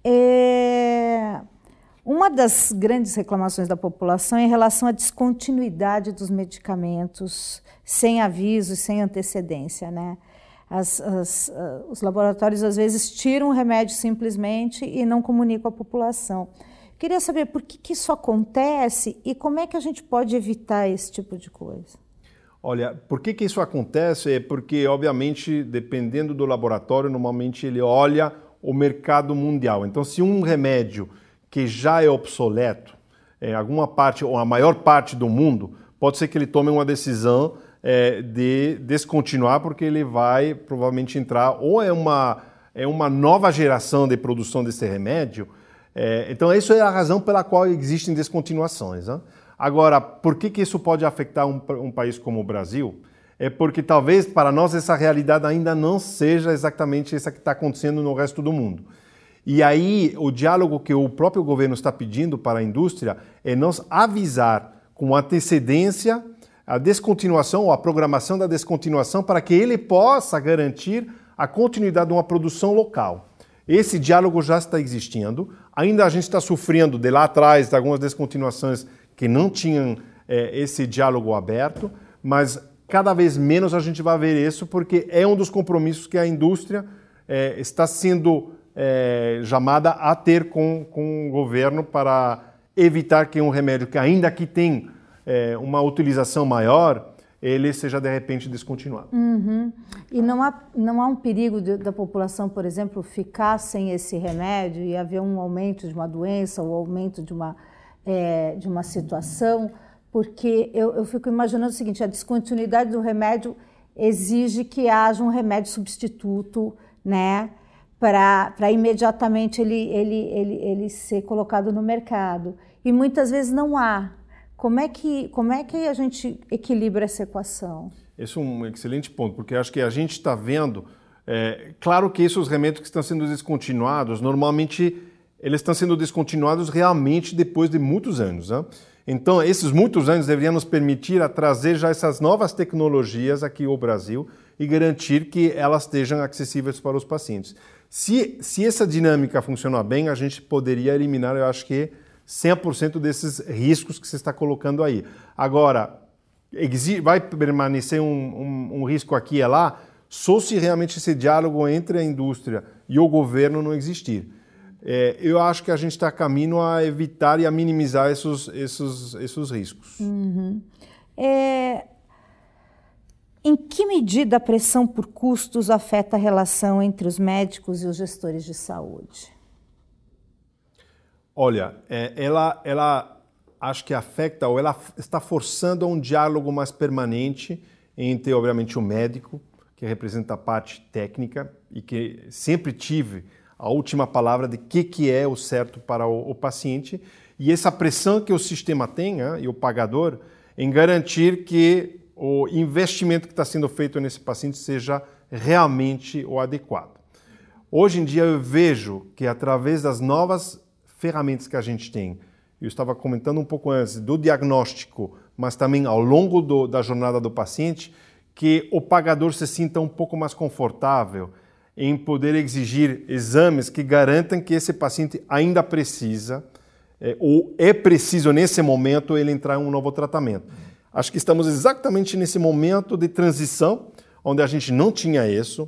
É... Uma das grandes reclamações da população é em relação à descontinuidade dos medicamentos sem aviso sem antecedência. Né? As, as, uh, os laboratórios às vezes tiram o remédio simplesmente e não comunicam à população. Queria saber por que, que isso acontece e como é que a gente pode evitar esse tipo de coisa. Olha, por que, que isso acontece? É porque, obviamente, dependendo do laboratório, normalmente ele olha o mercado mundial. Então, se um remédio que já é obsoleto, em alguma parte ou a maior parte do mundo, pode ser que ele tome uma decisão é, de descontinuar, porque ele vai provavelmente entrar ou é uma, é uma nova geração de produção desse remédio. É, então, isso é a razão pela qual existem descontinuações. Né? Agora, por que, que isso pode afetar um, um país como o Brasil? É porque talvez para nós essa realidade ainda não seja exatamente essa que está acontecendo no resto do mundo. E aí o diálogo que o próprio governo está pedindo para a indústria é nos avisar com antecedência a descontinuação ou a programação da descontinuação para que ele possa garantir a continuidade de uma produção local. Esse diálogo já está existindo, ainda a gente está sofrendo de lá atrás de algumas descontinuações que não tinham é, esse diálogo aberto, mas cada vez menos a gente vai ver isso, porque é um dos compromissos que a indústria é, está sendo é, chamada a ter com, com o governo para evitar que um remédio que ainda que tem é, uma utilização maior, ele seja de repente descontinuado. Uhum. E não há, não há um perigo de, da população, por exemplo, ficar sem esse remédio e haver um aumento de uma doença ou aumento de uma, é, de uma situação porque eu, eu fico imaginando o seguinte: a descontinuidade do remédio exige que haja um remédio substituto, né? Para imediatamente ele, ele, ele, ele ser colocado no mercado. E muitas vezes não há. Como é que, como é que a gente equilibra essa equação? Esse é um excelente ponto, porque acho que a gente está vendo. É, claro que esses remédios que estão sendo descontinuados, normalmente eles estão sendo descontinuados realmente depois de muitos anos. Né? Então, esses muitos anos deveriam nos permitir a trazer já essas novas tecnologias aqui ao Brasil e garantir que elas estejam acessíveis para os pacientes. Se, se essa dinâmica funcionar bem, a gente poderia eliminar, eu acho que 100% desses riscos que você está colocando aí. Agora, vai permanecer um, um, um risco aqui e lá só se realmente esse diálogo entre a indústria e o governo não existir. É, eu acho que a gente está caminho a evitar e a minimizar esses, esses, esses riscos. Uhum. É, em que medida a pressão por custos afeta a relação entre os médicos e os gestores de saúde? Olha, é, ela, ela acho que afeta ou ela está forçando um diálogo mais permanente entre, obviamente, o médico, que representa a parte técnica e que sempre tive a última palavra de que que é o certo para o, o paciente e essa pressão que o sistema tem né, e o pagador em garantir que o investimento que está sendo feito nesse paciente seja realmente o adequado. Hoje em dia eu vejo que através das novas ferramentas que a gente tem, eu estava comentando um pouco antes do diagnóstico, mas também ao longo do, da jornada do paciente, que o pagador se sinta um pouco mais confortável em poder exigir exames que garantam que esse paciente ainda precisa é, ou é preciso nesse momento ele entrar em um novo tratamento. Acho que estamos exatamente nesse momento de transição onde a gente não tinha isso.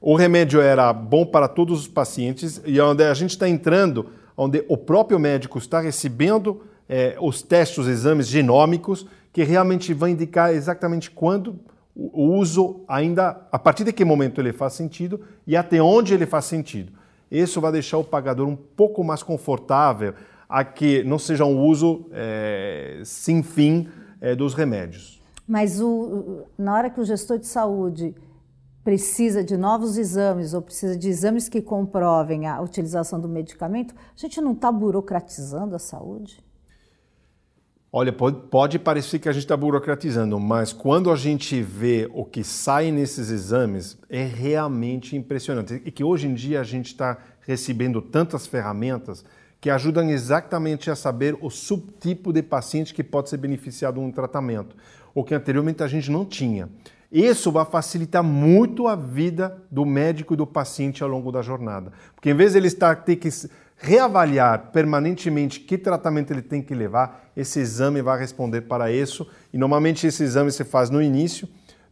O remédio era bom para todos os pacientes e onde a gente está entrando, onde o próprio médico está recebendo é, os testes, os exames genômicos que realmente vão indicar exatamente quando o uso ainda, a partir de que momento ele faz sentido e até onde ele faz sentido. Isso vai deixar o pagador um pouco mais confortável a que não seja um uso é, sem fim é, dos remédios. Mas o, na hora que o gestor de saúde precisa de novos exames ou precisa de exames que comprovem a utilização do medicamento, a gente não está burocratizando a saúde? Olha, pode, pode parecer que a gente está burocratizando, mas quando a gente vê o que sai nesses exames, é realmente impressionante. E que hoje em dia a gente está recebendo tantas ferramentas que ajudam exatamente a saber o subtipo de paciente que pode ser beneficiado de um tratamento, o que anteriormente a gente não tinha. Isso vai facilitar muito a vida do médico e do paciente ao longo da jornada. Porque em vez de ele estar ter que reavaliar permanentemente que tratamento ele tem que levar, esse exame vai responder para isso. E normalmente esse exame se faz no início,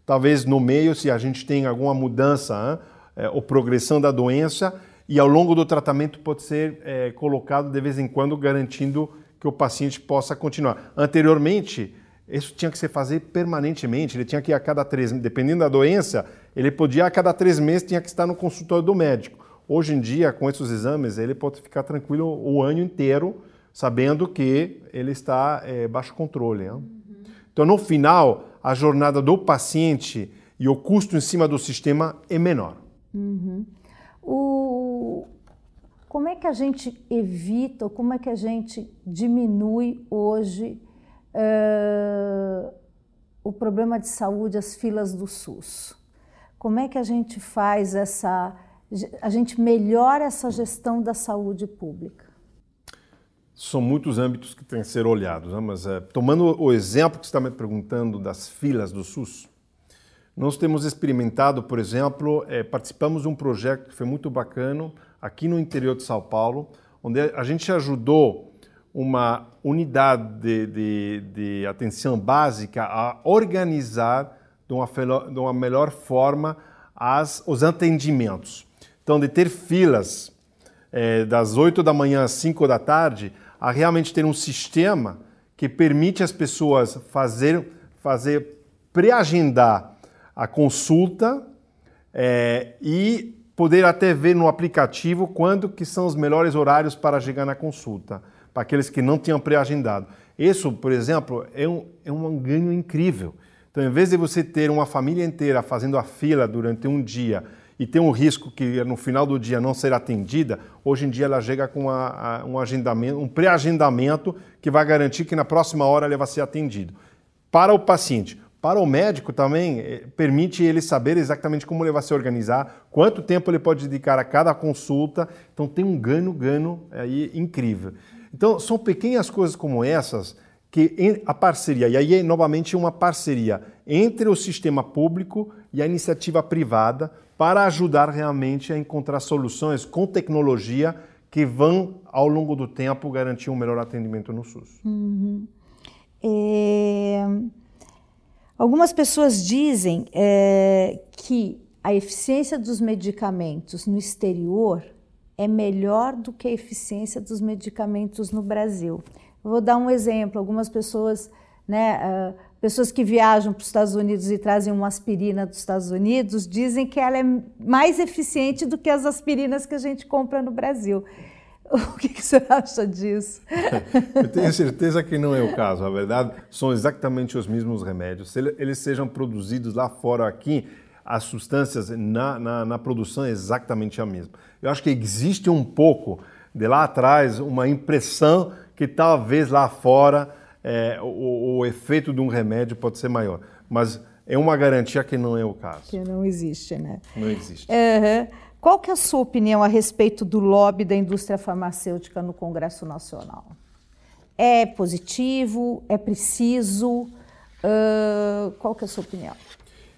talvez no meio, se a gente tem alguma mudança hein, é, ou progressão da doença, e ao longo do tratamento pode ser é, colocado de vez em quando, garantindo que o paciente possa continuar. Anteriormente, isso tinha que ser fazer permanentemente, ele tinha que ir a cada três, dependendo da doença, ele podia a cada três meses tinha que estar no consultório do médico. Hoje em dia, com esses exames, ele pode ficar tranquilo o ano inteiro, sabendo que ele está é, baixo controle. Né? Uhum. Então, no final, a jornada do paciente e o custo em cima do sistema é menor. Uhum. O... Como é que a gente evita, ou como é que a gente diminui hoje uh, o problema de saúde, as filas do SUS? Como é que a gente faz essa a gente melhora essa gestão da saúde pública? São muitos âmbitos que têm que ser olhados, né? mas é, tomando o exemplo que você está me perguntando das filas do SUS, nós temos experimentado, por exemplo, é, participamos de um projeto que foi muito bacana aqui no interior de São Paulo, onde a gente ajudou uma unidade de, de, de atenção básica a organizar de uma, de uma melhor forma as, os atendimentos. Então, de ter filas é, das 8 da manhã às 5 da tarde, a realmente ter um sistema que permite às pessoas fazer, fazer pré-agendar a consulta é, e poder até ver no aplicativo quando que são os melhores horários para chegar na consulta, para aqueles que não tinham pré-agendado. Isso, por exemplo, é um, é um ganho incrível. Então, em vez de você ter uma família inteira fazendo a fila durante um dia e tem um risco que no final do dia não ser atendida, hoje em dia ela chega com a, a, um agendamento, um pré-agendamento que vai garantir que na próxima hora ela vai ser atendido. Para o paciente, para o médico também eh, permite ele saber exatamente como ele vai se organizar, quanto tempo ele pode dedicar a cada consulta. Então tem um ganho-ganho aí incrível. Então são pequenas coisas como essas que a parceria, e aí é novamente uma parceria entre o sistema público e a iniciativa privada para ajudar realmente a encontrar soluções com tecnologia que vão, ao longo do tempo, garantir um melhor atendimento no SUS. Uhum. É... Algumas pessoas dizem é, que a eficiência dos medicamentos no exterior é melhor do que a eficiência dos medicamentos no Brasil. Vou dar um exemplo. Algumas pessoas, né, uh, pessoas que viajam para os Estados Unidos e trazem uma aspirina dos Estados Unidos, dizem que ela é mais eficiente do que as aspirinas que a gente compra no Brasil. O que, que você acha disso? Eu tenho certeza que não é o caso. A verdade, são exatamente os mesmos remédios. Se eles sejam produzidos lá fora, aqui, as substâncias na, na, na produção é exatamente a mesma. Eu acho que existe um pouco de lá atrás uma impressão que talvez lá fora é, o, o, efeito de um remédio pode ser maior. Mas é uma garantia que não é o caso. Que não existe, né? Não existe. Uhum. Qual que é a sua opinião a respeito do lobby da indústria farmacêutica no Congresso Nacional? É positivo? É preciso? Uh, qual que é a sua opinião?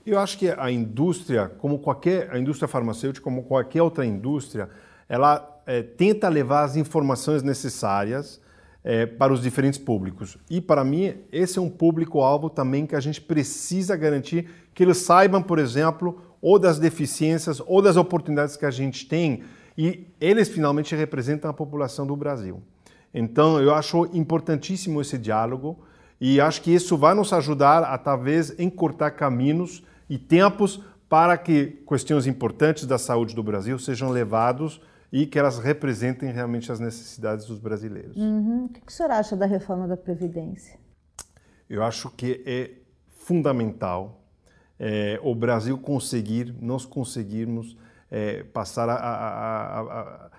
Eu acho que a indústria, como qualquer a indústria farmacêutica, como qualquer outra indústria, ela é, tenta levar as informações necessárias é, para os diferentes públicos. E para mim, esse é um público-alvo também que a gente precisa garantir que eles saibam, por exemplo, ou das deficiências ou das oportunidades que a gente tem e eles finalmente representam a população do Brasil. Então, eu acho importantíssimo esse diálogo e acho que isso vai nos ajudar a talvez encurtar caminhos e tempos para que questões importantes da saúde do Brasil sejam levados e que elas representem realmente as necessidades dos brasileiros. Uhum. O que o senhor acha da reforma da Previdência? Eu acho que é fundamental é, o Brasil conseguir, nós conseguirmos é, passar a, a, a,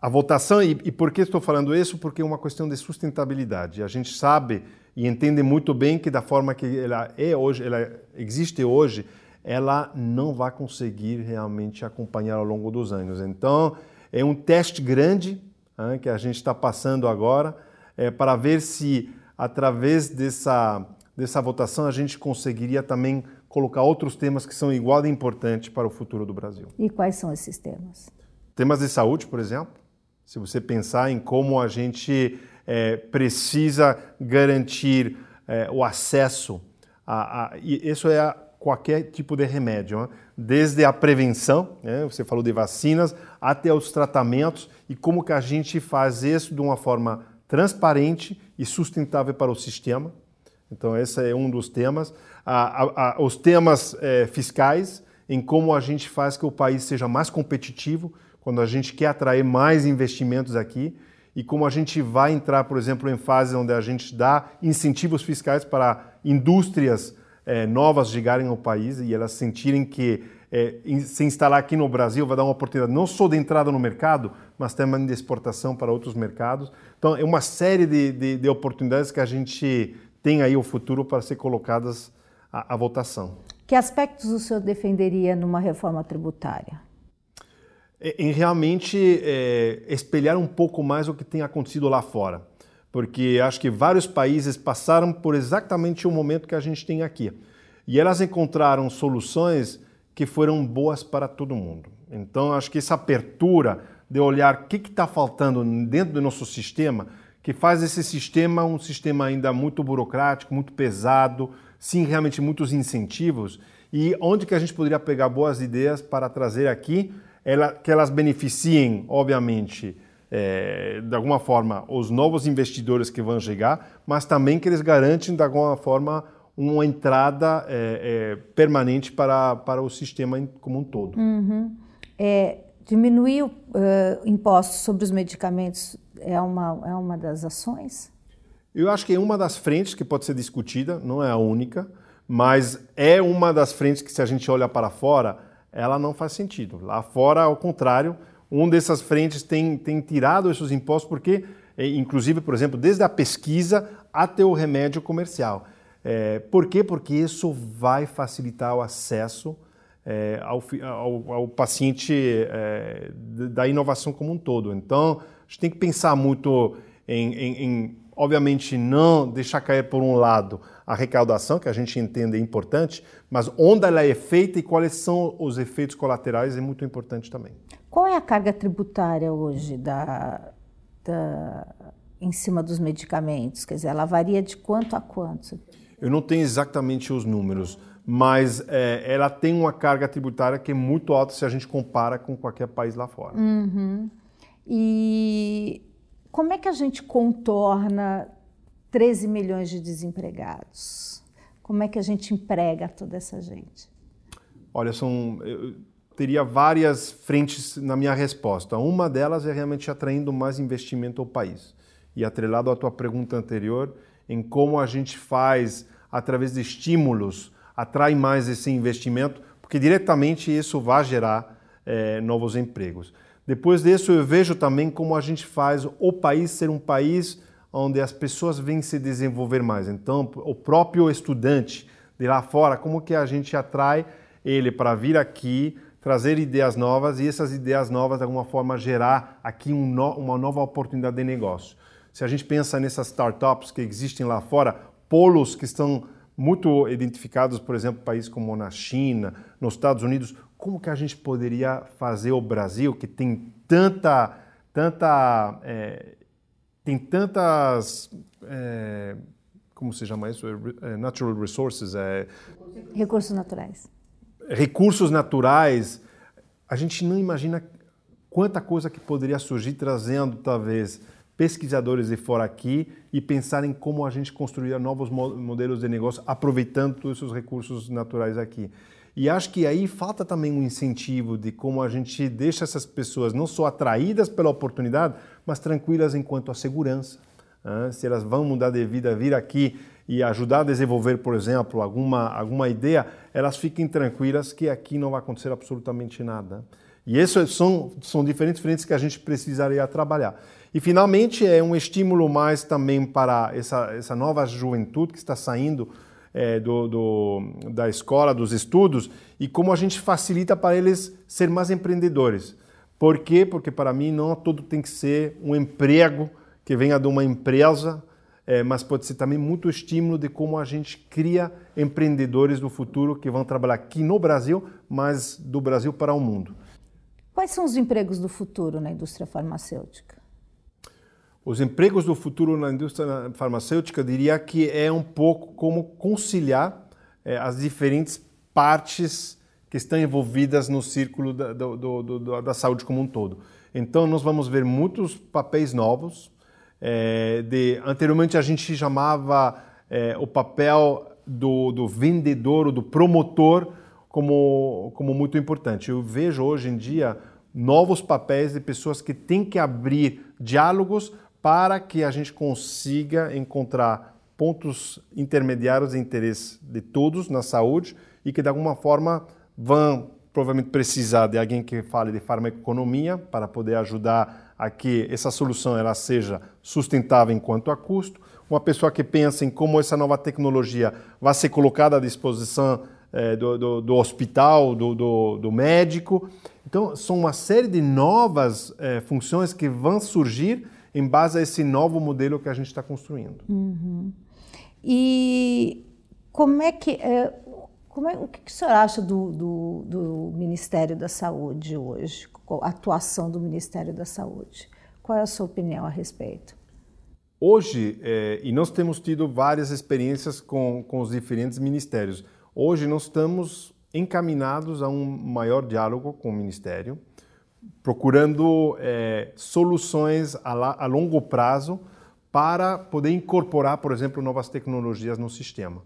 a votação. E, e, por que estou falando isso? Porque é uma questão de sustentabilidade. A gente sabe e entende muito bem que da forma que ela é hoje, ela existe hoje, ela não vai conseguir realmente acompanhar ao longo dos anos. Então, é um teste grande hein, que a gente está passando agora é, para ver se, através dessa, dessa votação, a gente conseguiria também colocar outros temas que são igual de importantes para o futuro do Brasil. E quais são esses temas? Temas de saúde, por exemplo. Se você pensar em como a gente é, precisa garantir é, o acesso a, a, e isso é a, qualquer tipo de remédio, né? desde a prevenção, né? você falou de vacinas, até os tratamentos e como que a gente faz isso de uma forma transparente e sustentável para o sistema. Então esse é um dos temas. os temas é, fiscais, em como a gente faz que o país seja mais competitivo, quando a gente quer atrair mais investimentos aqui e como a gente vai entrar, por exemplo, em fases onde a gente dá incentivos fiscais para indústrias é, novas chegarem ao país e elas sentirem que é, se instalar aqui no Brasil vai dar uma oportunidade não só de entrada no mercado, mas também de exportação para outros mercados. Então, é uma série de, de, de oportunidades que a gente tem aí o futuro para ser colocadas à, à votação. Que aspectos o senhor defenderia numa reforma tributária? É, em realmente é, espelhar um pouco mais o que tem acontecido lá fora porque acho que vários países passaram por exatamente o momento que a gente tem aqui. E elas encontraram soluções que foram boas para todo mundo. Então, acho que essa abertura de olhar o que está faltando dentro do nosso sistema, que faz esse sistema um sistema ainda muito burocrático, muito pesado, sim, realmente muitos incentivos, e onde que a gente poderia pegar boas ideias para trazer aqui, ela, que elas beneficiem, obviamente, é, de alguma forma, os novos investidores que vão chegar, mas também que eles garantem, de alguma forma, uma entrada é, é, permanente para, para o sistema como um todo. Uhum. É, diminuir o uh, impostos sobre os medicamentos é uma, é uma das ações? Eu acho que é uma das frentes que pode ser discutida, não é a única, mas é uma das frentes que, se a gente olha para fora, ela não faz sentido. Lá fora, ao contrário, um dessas frentes tem, tem tirado esses impostos porque, é, inclusive, por exemplo, desde a pesquisa até o remédio comercial. É, por quê? Porque isso vai facilitar o acesso é, ao, ao, ao, paciente é, da inovação como um todo. Então, a gente tem que pensar muito em, em, em, obviamente, não deixar cair por um lado a recaudação, que a gente entende é importante, mas onde ela é feita e quais são os efeitos colaterais é muito importante também. Qual é a carga tributária hoje da, da, em cima dos medicamentos? Quer dizer, ela varia de quanto a quanto? Eu não tenho exatamente os números, mas é, ela tem uma carga tributária que é muito alta se a gente compara com qualquer país lá fora. Uhum. E como é que a gente contorna 13 milhões de desempregados? Como é que a gente emprega toda essa gente? Olha, são, eu teria várias frentes na minha resposta. Uma delas é realmente atraindo mais investimento ao país. E atrelado à tua pergunta anterior, em como a gente faz, através de estímulos, atrai mais esse investimento, porque diretamente isso vai gerar é, novos empregos. Depois disso, eu vejo também como a gente faz o país ser um país onde as pessoas vêm se desenvolver mais. Então, o próprio estudante de lá fora, como que a gente atrai ele para vir aqui, trazer ideias novas e essas ideias novas, de alguma forma, gerar aqui um no, uma nova oportunidade de negócio. Se a gente pensa nessas startups que existem lá fora, polos que estão muito identificados, por exemplo, países como na China, nos Estados Unidos, como que a gente poderia fazer o Brasil, que tem tanta, tanta, é, tem tantas, é, como se chama isso, é, natural resources, é, recursos naturais, recursos naturais, a gente não imagina quanta coisa que poderia surgir trazendo talvez pesquisadores de fora aqui e pensar em como a gente construir novos modelos de negócio aproveitando todos esses recursos naturais aqui. E acho que aí falta também um incentivo de como a gente deixa essas pessoas não só atraídas pela oportunidade, mas tranquilas enquanto a segurança. Né? Se elas vão mudar de vida, vir aqui e ajudar a desenvolver, por exemplo, alguma, alguma ideia, elas fiquem tranquilas que aqui não vai acontecer absolutamente nada. E essas são, são diferentes frentes que a gente precisaria trabalhar. E, finalmente, é um estímulo mais também para essa, essa nova juventude que está saindo é, do, do, da escola, dos estudos, e como a gente facilita para eles ser mais empreendedores. Por quê? Porque, para mim, não tudo tem que ser um emprego que venha de uma empresa, é, mas pode ser também muito estímulo de como a gente cria empreendedores do futuro que vão trabalhar aqui no Brasil, mas do Brasil para o mundo. Quais são os empregos do futuro na indústria farmacêutica? Os empregos do futuro na indústria farmacêutica, diria que é um pouco como conciliar é, as diferentes partes que estão envolvidas no círculo da, do, do, do, da saúde como um todo. Então, nós vamos ver muitos papéis novos. É, de, anteriormente, a gente chamava é, o papel do, do vendedor ou do promotor como, como muito importante. Eu vejo hoje em dia novos papéis de pessoas que têm que abrir diálogos para que a gente consiga encontrar pontos intermediários de interesse de todos na saúde e que de alguma forma vão provavelmente precisar de alguém que fale de farmacoeconomia para poder ajudar a que essa solução ela seja sustentável enquanto a custo, uma pessoa que pensa em como essa nova tecnologia vai ser colocada à disposição é, do, do, do, hospital, do, do, médico. Então, são uma série de novas é, funções que vão surgir em base a esse novo modelo que a gente está construindo. Uhum. E como é que é, como é, o que, que o senhor acha do, do, do, Ministério da Saúde hoje, a atuação do Ministério da Saúde? Qual é a sua opinião a respeito? Hoje, é, e nós temos tido várias experiências com, com os diferentes ministérios, hoje nós estamos encaminados a um maior diálogo com o Ministério procurando é, soluções a, la, a longo prazo para poder incorporar, por exemplo, novas tecnologias no sistema.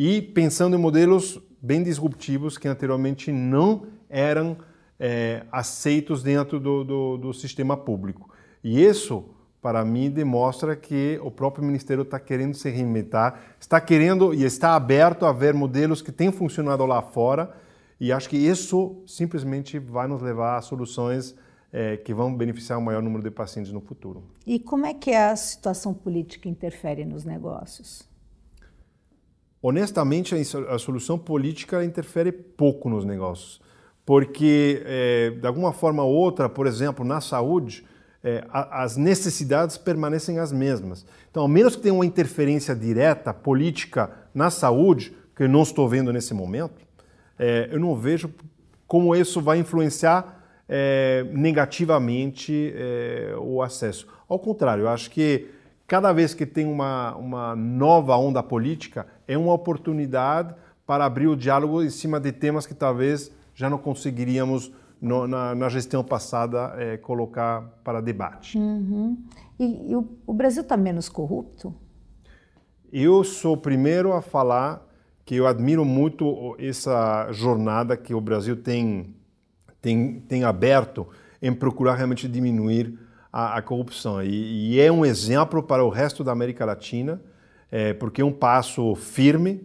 E pensando em modelos bem disruptivos que anteriormente não eram é, aceitos dentro do, do, do, sistema público. E isso, para mim, demonstra que o próprio Ministério está querendo se reinventar, está querendo e está aberto a ver modelos que têm funcionado lá fora e acho que isso simplesmente vai nos levar a soluções é, que vão beneficiar o maior número de pacientes no futuro. E como é que a situação política interfere nos negócios? Honestamente, a solução política interfere pouco nos negócios, porque é, de alguma forma ou outra, por exemplo, na saúde, é, as necessidades permanecem as mesmas. Então, ao menos que tenha uma interferência direta política na saúde, que eu não estou vendo nesse momento, é, eu não vejo como isso vai influenciar negativamente o acesso. Ao contrário, eu acho que cada vez que tem uma, uma nova onda política, é uma oportunidade para abrir o diálogo em cima de temas que talvez já não conseguiríamos no, na, na, gestão passada é, colocar para debate. Uhum. E, e, o, o Brasil está menos corrupto? Eu sou o primeiro a falar que eu admiro muito essa jornada que o Brasil tem, tem, tem aberto em procurar realmente diminuir a, corrupção. E, e, é um exemplo para o resto da América Latina, é, porque é um passo firme,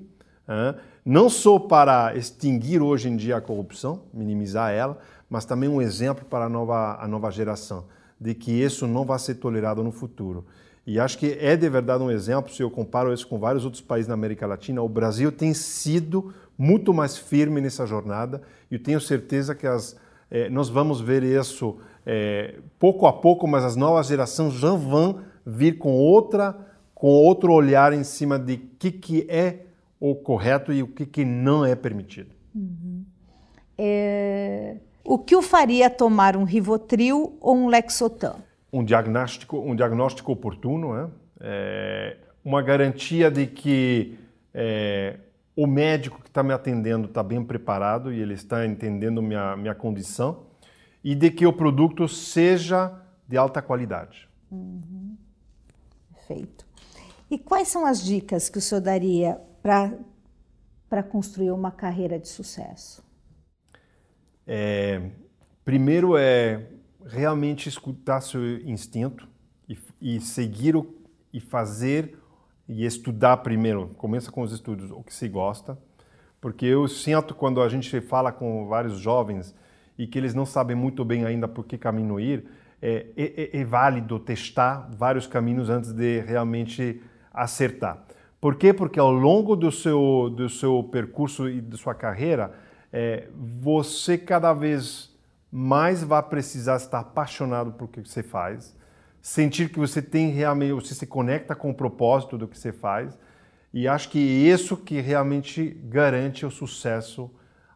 é, não só para extinguir hoje em dia a corrupção, minimizar ela, mas também um exemplo para a nova, a nova geração, de que isso não vai ser tolerado no futuro. E acho que é de verdade um exemplo, se eu comparo isso com vários outros países na América Latina, o Brasil tem sido muito mais firme nessa jornada e eu tenho certeza que as, eh, nós vamos ver isso eh, pouco a pouco, mas as novas gerações já vão vir com outra, com outro olhar em cima de o que, que é o correto e o que, que não é permitido. Uhum. É... O que o faria tomar um Rivotril ou um Lexotan? Um diagnóstico, um diagnóstico oportuno, né? é uma garantia de que é, o médico que está me atendendo está bem preparado e ele está entendendo minha, minha condição e de que o produto seja de alta qualidade. Uhum. Perfeito. E quais são as dicas que o senhor daria para construir uma carreira de sucesso? É, primeiro é realmente escutar seu instinto e, e seguir o, e fazer e estudar primeiro. Começa com os estudos, o que se gosta, porque eu sinto quando a gente fala com vários jovens e que eles não sabem muito bem ainda por que caminho ir, é, é, é válido testar vários caminhos antes de realmente acertar. Por quê? Porque ao longo do seu, do seu percurso e da sua carreira, é, você cada vez mais vai precisar estar apaixonado por o que você faz, sentir que você tem realmente, você se conecta com o propósito do que você faz, e acho que isso que realmente garante o sucesso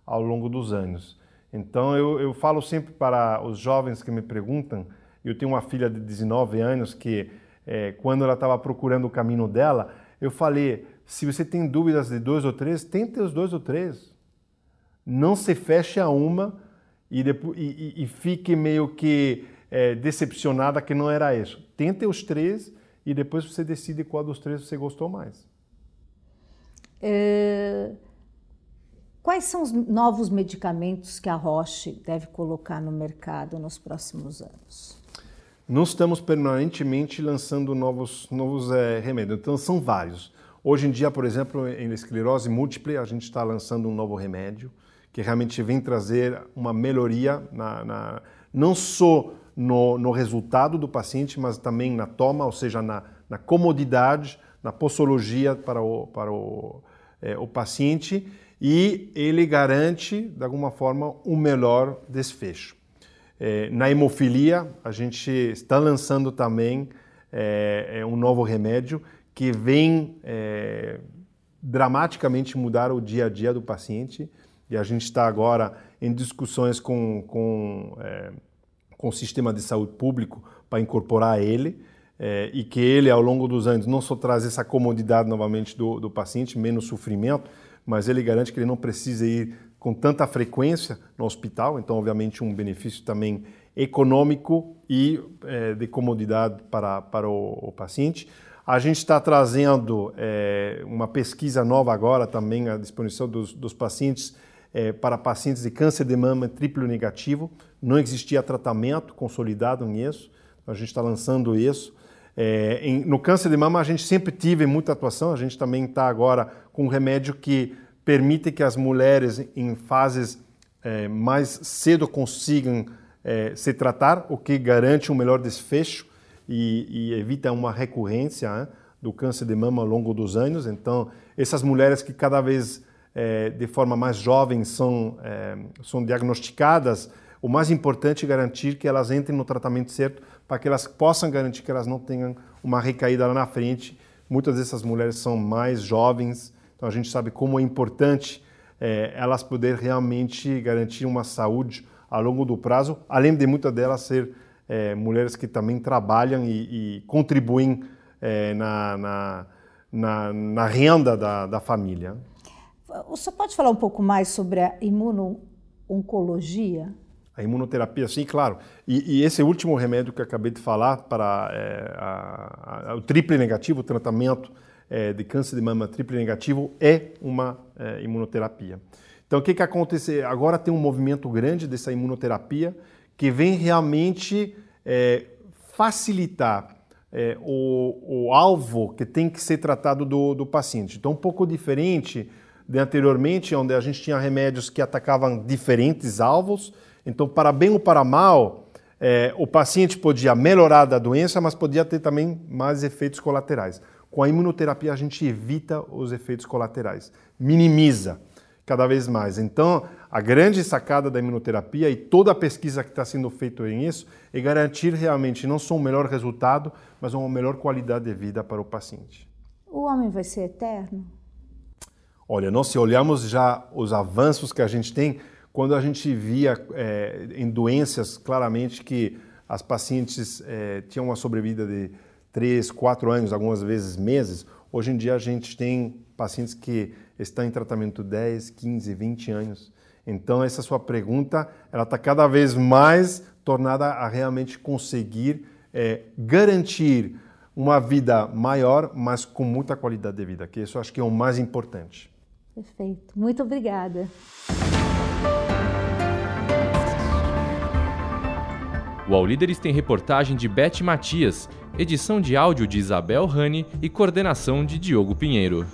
ao longo dos anos. Então eu, eu falo sempre para os jovens que me perguntam, eu tenho uma filha de 19 anos que é, quando ela estava procurando o caminho dela, eu falei, se você tem dúvidas de dois ou três, tente os dois ou três não se feche a uma e, depois, e, e fique meio que é, decepcionada que não era isso. Tente os três e depois você decide qual dos três você gostou mais. É... Quais são os novos medicamentos que a Roche deve colocar no mercado nos próximos anos? Nós estamos permanentemente lançando novos, novos é, remédios, então são vários. Hoje em dia, por exemplo, em esclerose múltipla, a gente está lançando um novo remédio que realmente vem trazer uma melhoria, na, na não só no, no, resultado do paciente, mas também na toma, ou seja, na, na comodidade, na posologia para o, para o, é, o paciente e ele garante, de alguma forma, um melhor desfecho. É, na hemofilia, a gente está lançando também é, um novo remédio que vem dramaticamente mudar o dia a dia do paciente e a gente está agora em discussões com, com, é, com o sistema de saúde público para incorporar ele é, e que ele, ao longo dos anos, não só traz essa comodidade novamente do, do paciente, menos sofrimento, mas ele garante que ele não precisa ir com tanta frequência no hospital, então, obviamente, um benefício também econômico e é, de comodidade para, para o, o paciente. A gente está trazendo é, uma pesquisa nova agora também à disposição dos, dos pacientes é, para pacientes de câncer de mama triplo negativo. Não existia tratamento consolidado nisso, a gente está lançando isso. É, em, no câncer de mama, a gente sempre teve muita atuação, a gente também está agora com um remédio que permite que as mulheres em fases é, mais cedo consigam é, se tratar, o que garante um melhor desfecho e, e evita uma recorrência né, do câncer de mama ao longo dos anos. Então, essas mulheres que cada vez é, de forma mais jovem são, são diagnosticadas, o mais importante é garantir que elas entrem no tratamento certo para que elas possam garantir que elas não tenham uma recaída lá na frente. Muitas dessas mulheres são mais jovens, então a gente sabe como é importante é, elas poder realmente garantir uma saúde ao longo do prazo, além de muitas delas ser é, mulheres que também trabalham e, e contribuem é, na, na, na, na, renda da, da família. Você pode falar um pouco mais sobre a imuno-oncologia? A imunoterapia, sim, claro. E, e, esse último remédio que eu acabei de falar para é, a, a, o triple negativo, o tratamento é, de câncer de mama triple negativo, é uma é, imunoterapia. Então, o que, que acontece? Agora tem um movimento grande dessa imunoterapia que vem realmente é, facilitar é, o, o, alvo que tem que ser tratado do, do paciente. Então, um pouco diferente de anteriormente, onde a gente tinha remédios que atacavam diferentes alvos. Então, para bem ou para mal, é, o paciente podia melhorar da doença, mas podia ter também mais efeitos colaterais. Com a imunoterapia, a gente evita os efeitos colaterais, minimiza cada vez mais. Então, a grande sacada da imunoterapia e toda a pesquisa que está sendo feita em isso é garantir realmente não só um melhor resultado, mas uma melhor qualidade de vida para o paciente. O homem vai ser eterno? Olha, nós se olhamos já os avanços que a gente tem, quando a gente via é, em doenças claramente que as pacientes é, tinham uma sobrevida de 3, 4 anos, algumas vezes meses, hoje em dia a gente tem pacientes que estão em tratamento 10, 15, 20 anos. Então essa sua pergunta, ela está cada vez mais tornada a realmente conseguir é, garantir uma vida maior, mas com muita qualidade de vida, que isso acho que é o mais importante. Perfeito. Muito obrigada. O All Líderes tem reportagem de Beth Matias, edição de áudio de Isabel Rani e coordenação de Diogo Pinheiro.